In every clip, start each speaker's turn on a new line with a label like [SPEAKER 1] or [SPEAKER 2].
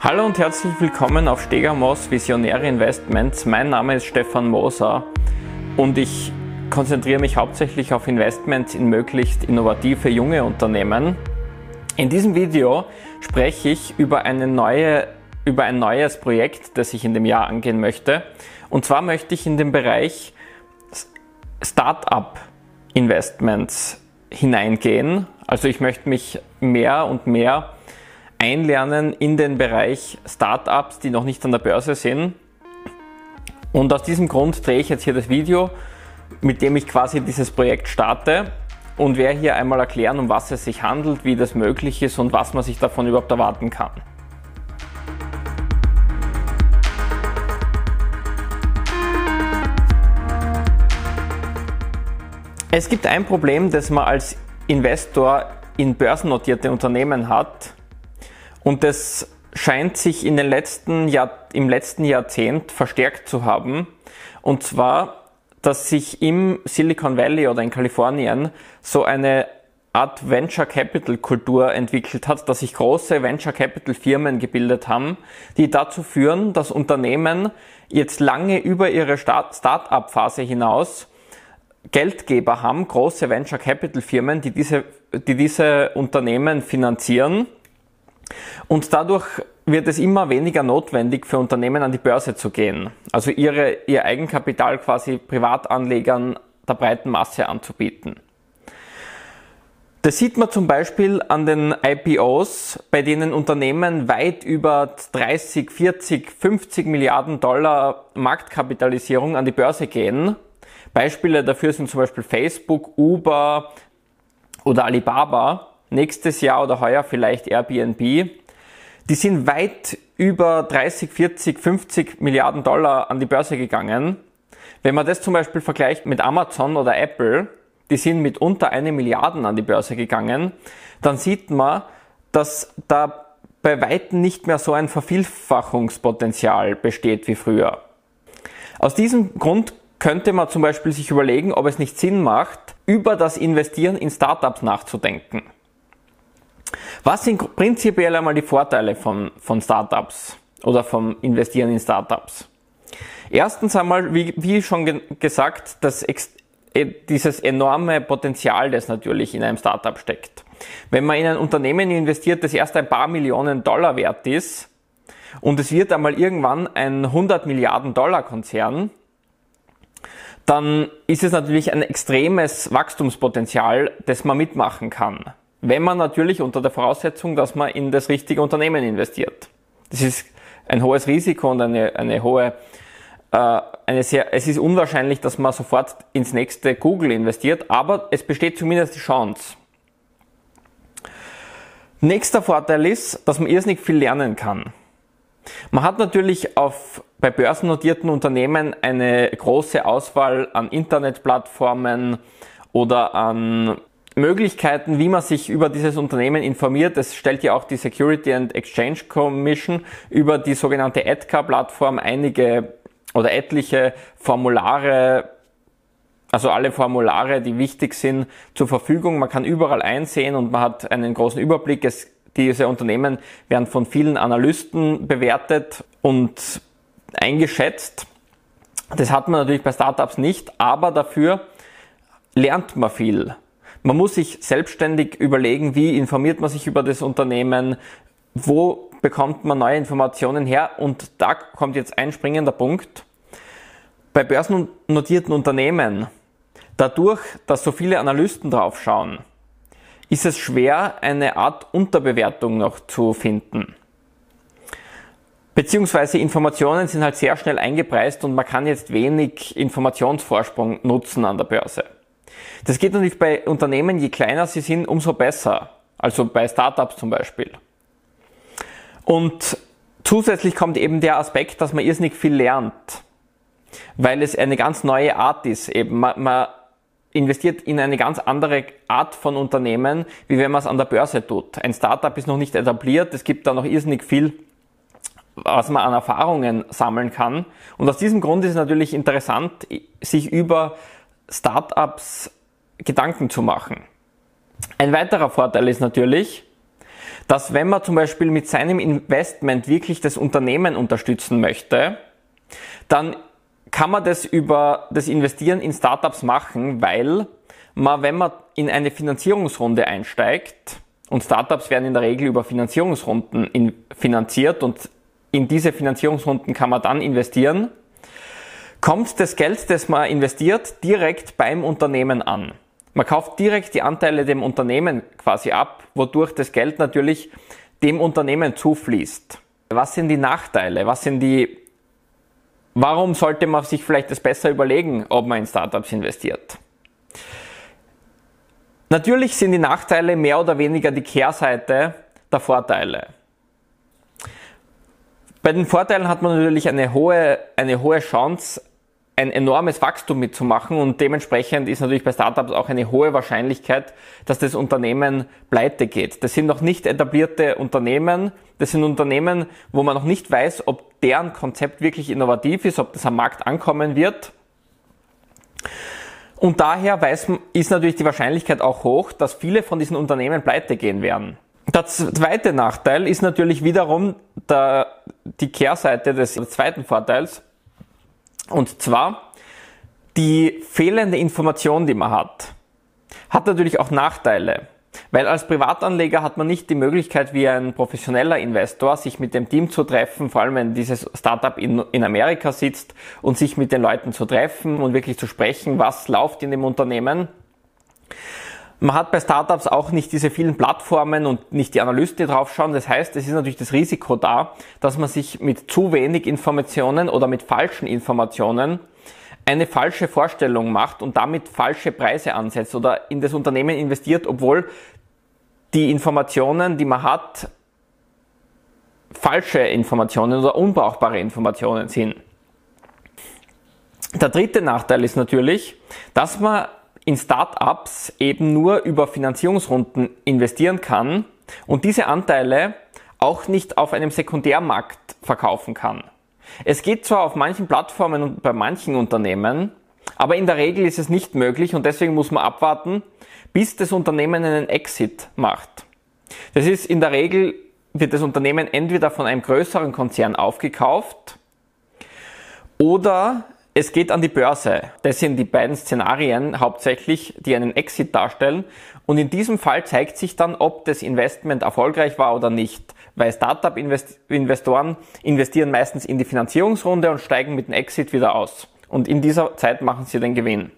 [SPEAKER 1] Hallo und herzlich willkommen auf Stegamos Visionäre Investments. Mein Name ist Stefan Moser und ich konzentriere mich hauptsächlich auf Investments in möglichst innovative junge Unternehmen. In diesem Video spreche ich über, eine neue, über ein neues Projekt, das ich in dem Jahr angehen möchte. Und zwar möchte ich in den Bereich Startup Investments hineingehen. Also ich möchte mich mehr und mehr einlernen in den Bereich Startups, die noch nicht an der Börse sind. Und aus diesem Grund drehe ich jetzt hier das Video, mit dem ich quasi dieses Projekt starte und werde hier einmal erklären, um was es sich handelt, wie das möglich ist und was man sich davon überhaupt erwarten kann. Es gibt ein Problem, das man als Investor in börsennotierte Unternehmen hat, und das scheint sich in den letzten Jahr, im letzten Jahrzehnt verstärkt zu haben. Und zwar, dass sich im Silicon Valley oder in Kalifornien so eine Art Venture Capital Kultur entwickelt hat, dass sich große Venture Capital Firmen gebildet haben, die dazu führen, dass Unternehmen jetzt lange über ihre Start-up Phase hinaus Geldgeber haben, große Venture Capital Firmen, die diese, die diese Unternehmen finanzieren und dadurch wird es immer weniger notwendig für Unternehmen an die Börse zu gehen, also ihre, ihr Eigenkapital quasi Privatanlegern der breiten Masse anzubieten. Das sieht man zum Beispiel an den IPOs, bei denen Unternehmen weit über 30, 40, 50 Milliarden Dollar Marktkapitalisierung an die Börse gehen. Beispiele dafür sind zum Beispiel Facebook, Uber oder Alibaba nächstes Jahr oder heuer vielleicht Airbnb, die sind weit über 30, 40, 50 Milliarden Dollar an die Börse gegangen. Wenn man das zum Beispiel vergleicht mit Amazon oder Apple, die sind mit unter eine Milliarden an die Börse gegangen, dann sieht man, dass da bei Weitem nicht mehr so ein Vervielfachungspotenzial besteht wie früher. Aus diesem Grund könnte man zum Beispiel sich überlegen, ob es nicht Sinn macht, über das Investieren in Startups nachzudenken. Was sind prinzipiell einmal die Vorteile von, von Startups oder vom Investieren in Startups? Erstens einmal, wie, wie schon ge gesagt, das äh, dieses enorme Potenzial, das natürlich in einem Startup steckt. Wenn man in ein Unternehmen investiert, das erst ein paar Millionen Dollar wert ist und es wird einmal irgendwann ein 100 Milliarden Dollar Konzern, dann ist es natürlich ein extremes Wachstumspotenzial, das man mitmachen kann. Wenn man natürlich unter der Voraussetzung, dass man in das richtige Unternehmen investiert. Das ist ein hohes Risiko und eine, eine hohe, äh, eine sehr, es ist unwahrscheinlich, dass man sofort ins nächste Google investiert, aber es besteht zumindest die Chance. Nächster Vorteil ist, dass man irrsinnig viel lernen kann. Man hat natürlich auf, bei börsennotierten Unternehmen eine große Auswahl an Internetplattformen oder an Möglichkeiten, wie man sich über dieses Unternehmen informiert. Das stellt ja auch die Security and Exchange Commission über die sogenannte EDCA-Plattform einige oder etliche Formulare, also alle Formulare, die wichtig sind, zur Verfügung. Man kann überall einsehen und man hat einen großen Überblick. Es, diese Unternehmen werden von vielen Analysten bewertet und eingeschätzt. Das hat man natürlich bei Startups nicht, aber dafür lernt man viel. Man muss sich selbstständig überlegen, wie informiert man sich über das Unternehmen, wo bekommt man neue Informationen her und da kommt jetzt ein springender Punkt. Bei börsennotierten Unternehmen, dadurch, dass so viele Analysten draufschauen, ist es schwer, eine Art Unterbewertung noch zu finden. Beziehungsweise Informationen sind halt sehr schnell eingepreist und man kann jetzt wenig Informationsvorsprung nutzen an der Börse. Das geht natürlich bei Unternehmen, je kleiner sie sind, umso besser. Also bei Startups zum Beispiel. Und zusätzlich kommt eben der Aspekt, dass man irrsinnig viel lernt. Weil es eine ganz neue Art ist. Eben man, man investiert in eine ganz andere Art von Unternehmen, wie wenn man es an der Börse tut. Ein Startup ist noch nicht etabliert, es gibt da noch irrsinnig viel, was man an Erfahrungen sammeln kann. Und aus diesem Grund ist es natürlich interessant, sich über Startups Gedanken zu machen. Ein weiterer Vorteil ist natürlich, dass wenn man zum Beispiel mit seinem Investment wirklich das Unternehmen unterstützen möchte, dann kann man das über das Investieren in Startups machen, weil man, wenn man in eine Finanzierungsrunde einsteigt, und Startups werden in der Regel über Finanzierungsrunden finanziert und in diese Finanzierungsrunden kann man dann investieren, kommt das Geld, das man investiert, direkt beim Unternehmen an. Man kauft direkt die Anteile dem Unternehmen quasi ab, wodurch das Geld natürlich dem Unternehmen zufließt. Was sind die Nachteile? Was sind die, warum sollte man sich vielleicht das besser überlegen, ob man in Startups investiert? Natürlich sind die Nachteile mehr oder weniger die Kehrseite der Vorteile. Bei den Vorteilen hat man natürlich eine hohe, eine hohe Chance, ein enormes Wachstum mitzumachen und dementsprechend ist natürlich bei Startups auch eine hohe Wahrscheinlichkeit, dass das Unternehmen pleite geht. Das sind noch nicht etablierte Unternehmen, das sind Unternehmen, wo man noch nicht weiß, ob deren Konzept wirklich innovativ ist, ob das am Markt ankommen wird. Und daher weiß, ist natürlich die Wahrscheinlichkeit auch hoch, dass viele von diesen Unternehmen pleite gehen werden. Der zweite Nachteil ist natürlich wiederum der, die Kehrseite des zweiten Vorteils. Und zwar die fehlende Information, die man hat, hat natürlich auch Nachteile. Weil als Privatanleger hat man nicht die Möglichkeit, wie ein professioneller Investor, sich mit dem Team zu treffen, vor allem wenn dieses Startup in, in Amerika sitzt und sich mit den Leuten zu treffen und wirklich zu sprechen, was läuft in dem Unternehmen. Man hat bei Startups auch nicht diese vielen Plattformen und nicht die Analysten, die draufschauen. Das heißt, es ist natürlich das Risiko da, dass man sich mit zu wenig Informationen oder mit falschen Informationen eine falsche Vorstellung macht und damit falsche Preise ansetzt oder in das Unternehmen investiert, obwohl die Informationen, die man hat, falsche Informationen oder unbrauchbare Informationen sind. Der dritte Nachteil ist natürlich, dass man in Startups eben nur über Finanzierungsrunden investieren kann und diese Anteile auch nicht auf einem Sekundärmarkt verkaufen kann. Es geht zwar auf manchen Plattformen und bei manchen Unternehmen, aber in der Regel ist es nicht möglich und deswegen muss man abwarten, bis das Unternehmen einen Exit macht. Das ist in der Regel wird das Unternehmen entweder von einem größeren Konzern aufgekauft oder es geht an die Börse. Das sind die beiden Szenarien hauptsächlich, die einen Exit darstellen. Und in diesem Fall zeigt sich dann, ob das Investment erfolgreich war oder nicht. Weil Startup-Investoren investieren meistens in die Finanzierungsrunde und steigen mit dem Exit wieder aus. Und in dieser Zeit machen sie den Gewinn.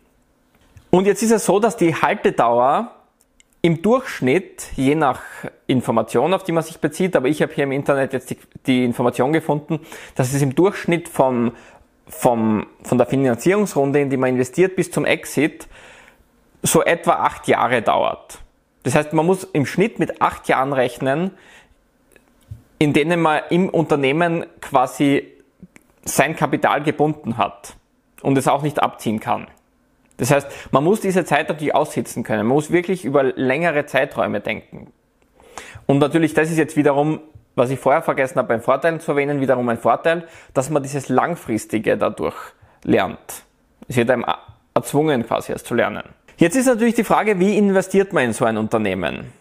[SPEAKER 1] Und jetzt ist es so, dass die Haltedauer im Durchschnitt, je nach Information, auf die man sich bezieht, aber ich habe hier im Internet jetzt die, die Information gefunden, dass es im Durchschnitt vom vom, von der Finanzierungsrunde, in die man investiert, bis zum Exit so etwa acht Jahre dauert. Das heißt, man muss im Schnitt mit acht Jahren rechnen, in denen man im Unternehmen quasi sein Kapital gebunden hat und es auch nicht abziehen kann. Das heißt, man muss diese Zeit natürlich aussitzen können. Man muss wirklich über längere Zeiträume denken. Und natürlich, das ist jetzt wiederum was ich vorher vergessen habe, beim Vorteilen zu erwähnen, wiederum ein Vorteil, dass man dieses Langfristige dadurch lernt. Es wird einem erzwungen, quasi es zu lernen. Jetzt ist natürlich die Frage, wie investiert man in so ein Unternehmen?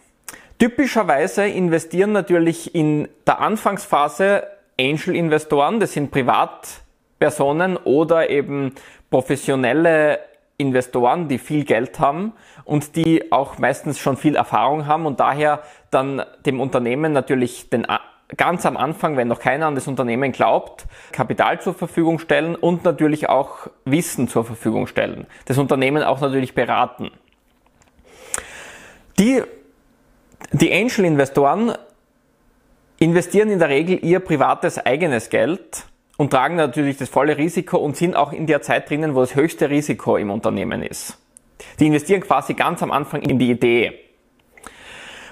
[SPEAKER 1] Typischerweise investieren natürlich in der Anfangsphase Angel-Investoren, das sind Privatpersonen oder eben professionelle Investoren, die viel Geld haben und die auch meistens schon viel Erfahrung haben und daher dann dem Unternehmen natürlich den ganz am Anfang, wenn noch keiner an das Unternehmen glaubt, Kapital zur Verfügung stellen und natürlich auch Wissen zur Verfügung stellen. Das Unternehmen auch natürlich beraten. Die, die Angel-Investoren investieren in der Regel ihr privates eigenes Geld und tragen natürlich das volle Risiko und sind auch in der Zeit drinnen, wo das höchste Risiko im Unternehmen ist. Die investieren quasi ganz am Anfang in die Idee.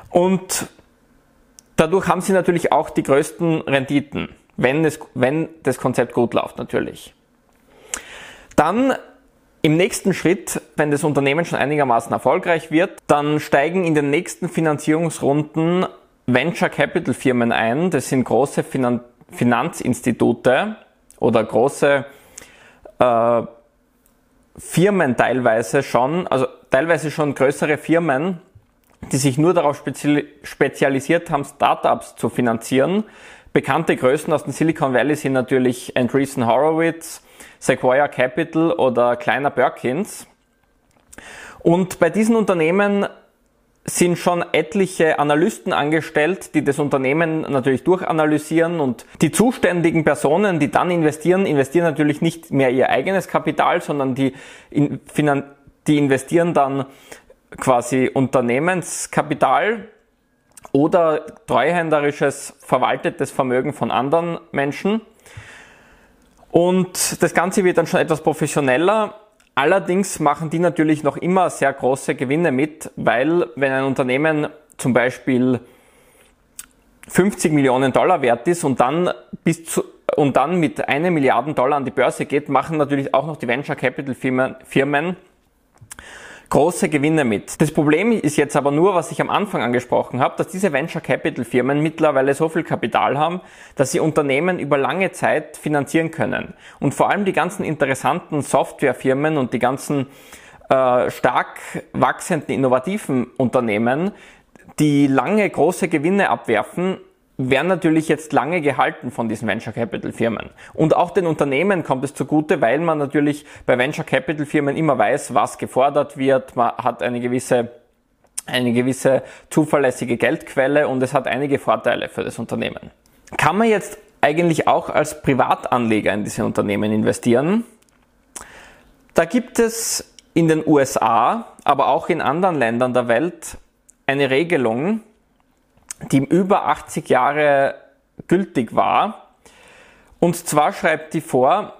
[SPEAKER 1] Und dadurch haben sie natürlich auch die größten Renditen, wenn, es, wenn das Konzept gut läuft natürlich. Dann im nächsten Schritt, wenn das Unternehmen schon einigermaßen erfolgreich wird, dann steigen in den nächsten Finanzierungsrunden Venture Capital Firmen ein. Das sind große Finan Finanzinstitute oder große äh, Firmen teilweise schon, also teilweise schon größere Firmen, die sich nur darauf spezialisiert haben, Startups zu finanzieren. Bekannte Größen aus dem Silicon Valley sind natürlich Andreessen Horowitz, Sequoia Capital oder kleiner Perkins. Und bei diesen Unternehmen sind schon etliche Analysten angestellt, die das Unternehmen natürlich durchanalysieren und die zuständigen Personen, die dann investieren, investieren natürlich nicht mehr ihr eigenes Kapital, sondern die, die investieren dann quasi Unternehmenskapital oder treuhänderisches verwaltetes Vermögen von anderen Menschen. Und das Ganze wird dann schon etwas professioneller. Allerdings machen die natürlich noch immer sehr große Gewinne mit, weil wenn ein Unternehmen zum Beispiel 50 Millionen Dollar wert ist und dann bis zu, und dann mit einer Milliarde Dollar an die Börse geht, machen natürlich auch noch die Venture Capital Firmen, Firmen große Gewinne mit. Das Problem ist jetzt aber nur, was ich am Anfang angesprochen habe, dass diese Venture Capital Firmen mittlerweile so viel Kapital haben, dass sie Unternehmen über lange Zeit finanzieren können. Und vor allem die ganzen interessanten Softwarefirmen und die ganzen äh, stark wachsenden innovativen Unternehmen, die lange große Gewinne abwerfen, werden natürlich jetzt lange gehalten von diesen Venture Capital Firmen. Und auch den Unternehmen kommt es zugute, weil man natürlich bei Venture Capital Firmen immer weiß, was gefordert wird. Man hat eine gewisse eine gewisse zuverlässige Geldquelle und es hat einige Vorteile für das Unternehmen. Kann man jetzt eigentlich auch als Privatanleger in diese Unternehmen investieren? Da gibt es in den USA, aber auch in anderen Ländern der Welt eine Regelung, die über 80 Jahre gültig war. Und zwar schreibt die vor,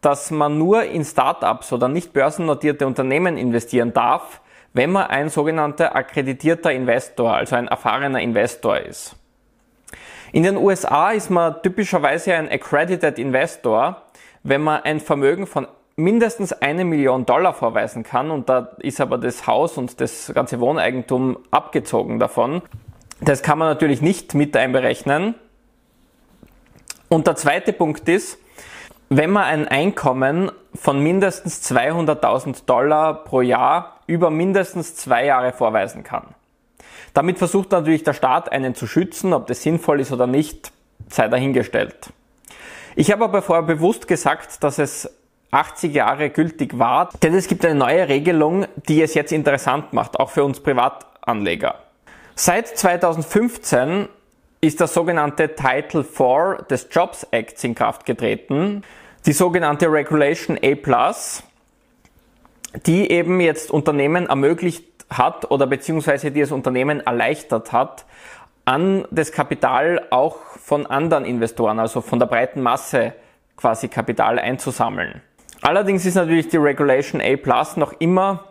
[SPEAKER 1] dass man nur in Startups oder nicht börsennotierte Unternehmen investieren darf, wenn man ein sogenannter akkreditierter Investor, also ein erfahrener Investor ist. In den USA ist man typischerweise ein accredited Investor, wenn man ein Vermögen von mindestens eine Million Dollar vorweisen kann und da ist aber das Haus und das ganze Wohneigentum abgezogen davon. Das kann man natürlich nicht mit einberechnen. Und der zweite Punkt ist, wenn man ein Einkommen von mindestens 200.000 Dollar pro Jahr über mindestens zwei Jahre vorweisen kann. Damit versucht natürlich der Staat einen zu schützen, ob das sinnvoll ist oder nicht, sei dahingestellt. Ich habe aber vorher bewusst gesagt, dass es 80 Jahre gültig war, denn es gibt eine neue Regelung, die es jetzt interessant macht, auch für uns Privatanleger. Seit 2015 ist das sogenannte Title IV des Jobs Acts in Kraft getreten, die sogenannte Regulation A+, die eben jetzt Unternehmen ermöglicht hat oder beziehungsweise die es Unternehmen erleichtert hat, an das Kapital auch von anderen Investoren, also von der breiten Masse quasi Kapital einzusammeln. Allerdings ist natürlich die Regulation A noch immer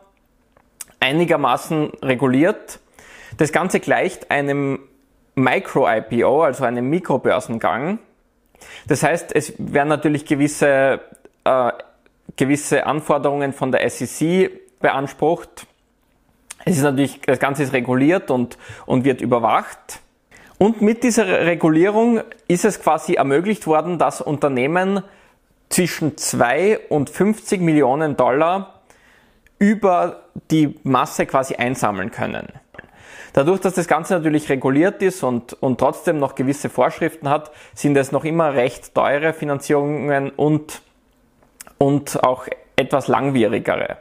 [SPEAKER 1] einigermaßen reguliert das Ganze gleicht einem Micro-IPO, also einem Mikrobörsengang. Das heißt, es werden natürlich gewisse, äh, gewisse Anforderungen von der SEC beansprucht. Es ist natürlich, das Ganze ist reguliert und, und wird überwacht. Und mit dieser Regulierung ist es quasi ermöglicht worden, dass Unternehmen zwischen 2 und 50 Millionen Dollar über die Masse quasi einsammeln können. Dadurch, dass das Ganze natürlich reguliert ist und, und trotzdem noch gewisse Vorschriften hat, sind es noch immer recht teure Finanzierungen und, und auch etwas langwierigere.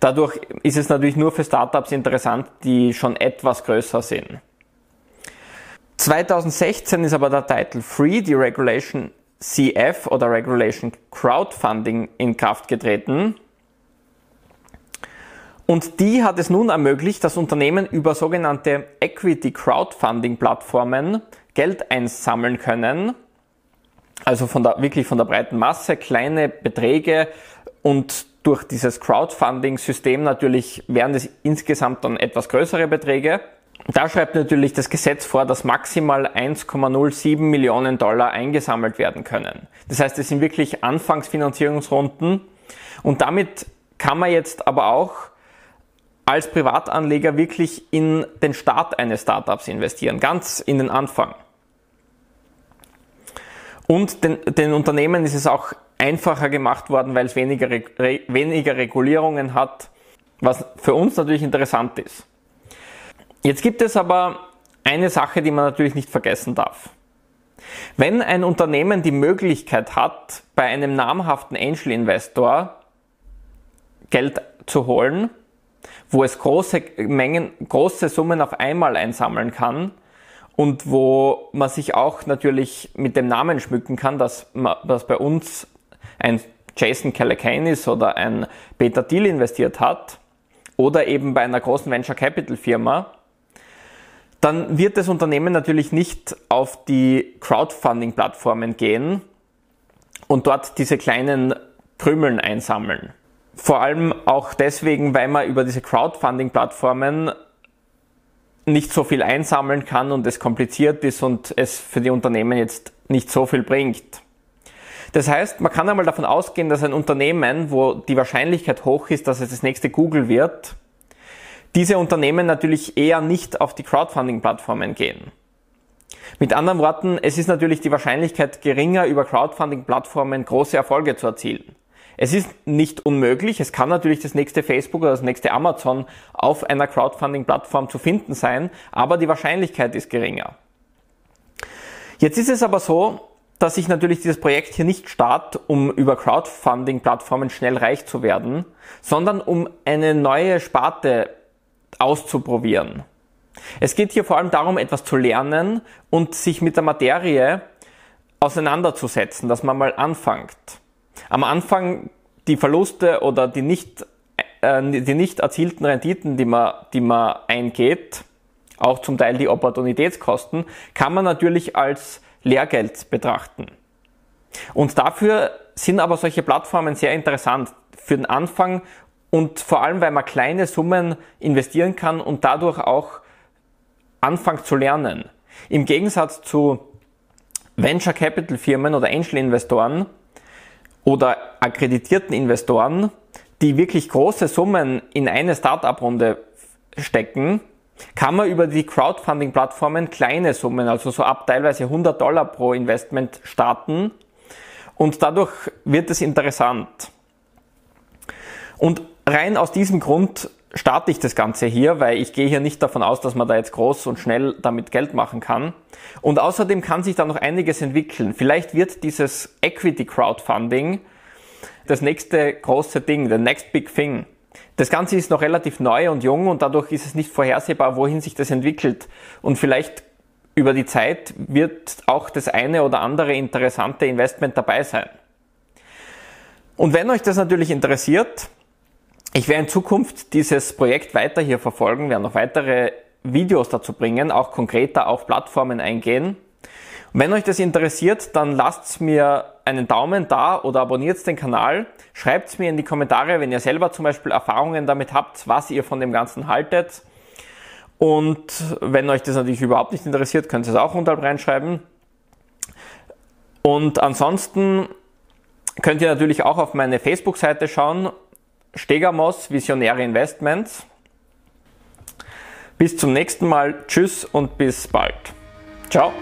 [SPEAKER 1] Dadurch ist es natürlich nur für Startups interessant, die schon etwas größer sind. 2016 ist aber der Title Free, die Regulation CF oder Regulation Crowdfunding in Kraft getreten. Und die hat es nun ermöglicht, dass Unternehmen über sogenannte Equity Crowdfunding Plattformen Geld einsammeln können. Also von der, wirklich von der breiten Masse, kleine Beträge und durch dieses Crowdfunding-System natürlich wären es insgesamt dann etwas größere Beträge. Da schreibt natürlich das Gesetz vor, dass maximal 1,07 Millionen Dollar eingesammelt werden können. Das heißt, es sind wirklich Anfangsfinanzierungsrunden und damit kann man jetzt aber auch als Privatanleger wirklich in den Start eines Startups investieren, ganz in den Anfang. Und den, den Unternehmen ist es auch einfacher gemacht worden, weil es weniger, weniger Regulierungen hat, was für uns natürlich interessant ist. Jetzt gibt es aber eine Sache, die man natürlich nicht vergessen darf. Wenn ein Unternehmen die Möglichkeit hat, bei einem namhaften Angel Investor Geld zu holen, wo es große Mengen, große Summen auf einmal einsammeln kann und wo man sich auch natürlich mit dem Namen schmücken kann, dass, man, dass bei uns ein Jason Calacanis oder ein Peter Thiel investiert hat oder eben bei einer großen Venture Capital Firma, dann wird das Unternehmen natürlich nicht auf die Crowdfunding-Plattformen gehen und dort diese kleinen Krümeln einsammeln. Vor allem auch deswegen, weil man über diese Crowdfunding-Plattformen nicht so viel einsammeln kann und es kompliziert ist und es für die Unternehmen jetzt nicht so viel bringt. Das heißt, man kann einmal davon ausgehen, dass ein Unternehmen, wo die Wahrscheinlichkeit hoch ist, dass es das nächste Google wird, diese Unternehmen natürlich eher nicht auf die Crowdfunding-Plattformen gehen. Mit anderen Worten, es ist natürlich die Wahrscheinlichkeit geringer, über Crowdfunding-Plattformen große Erfolge zu erzielen. Es ist nicht unmöglich, es kann natürlich das nächste Facebook oder das nächste Amazon auf einer Crowdfunding-Plattform zu finden sein, aber die Wahrscheinlichkeit ist geringer. Jetzt ist es aber so, dass ich natürlich dieses Projekt hier nicht starte, um über Crowdfunding-Plattformen schnell reich zu werden, sondern um eine neue Sparte auszuprobieren. Es geht hier vor allem darum, etwas zu lernen und sich mit der Materie auseinanderzusetzen, dass man mal anfängt. Am Anfang die Verluste oder die nicht, äh, die nicht erzielten Renditen, die man, die man eingeht, auch zum Teil die Opportunitätskosten, kann man natürlich als Lehrgeld betrachten. Und dafür sind aber solche Plattformen sehr interessant für den Anfang und vor allem, weil man kleine Summen investieren kann und dadurch auch anfängt zu lernen. Im Gegensatz zu Venture Capital Firmen oder Angel Investoren oder akkreditierten Investoren, die wirklich große Summen in eine Startup-Runde stecken, kann man über die Crowdfunding-Plattformen kleine Summen, also so ab teilweise 100 Dollar pro Investment starten und dadurch wird es interessant. Und rein aus diesem Grund starte ich das Ganze hier, weil ich gehe hier nicht davon aus, dass man da jetzt groß und schnell damit Geld machen kann. Und außerdem kann sich da noch einiges entwickeln. Vielleicht wird dieses Equity Crowdfunding das nächste große Ding, the next big thing. Das Ganze ist noch relativ neu und jung und dadurch ist es nicht vorhersehbar, wohin sich das entwickelt. Und vielleicht über die Zeit wird auch das eine oder andere interessante Investment dabei sein. Und wenn euch das natürlich interessiert, ich werde in Zukunft dieses Projekt weiter hier verfolgen, werde noch weitere Videos dazu bringen, auch konkreter auf Plattformen eingehen. Und wenn euch das interessiert, dann lasst mir einen Daumen da oder abonniert den Kanal. Schreibt mir in die Kommentare, wenn ihr selber zum Beispiel Erfahrungen damit habt, was ihr von dem Ganzen haltet. Und wenn euch das natürlich überhaupt nicht interessiert, könnt ihr es auch unterhalb reinschreiben. Und ansonsten könnt ihr natürlich auch auf meine Facebook-Seite schauen Stegamos Visionäre Investments. Bis zum nächsten Mal. Tschüss und bis bald. Ciao.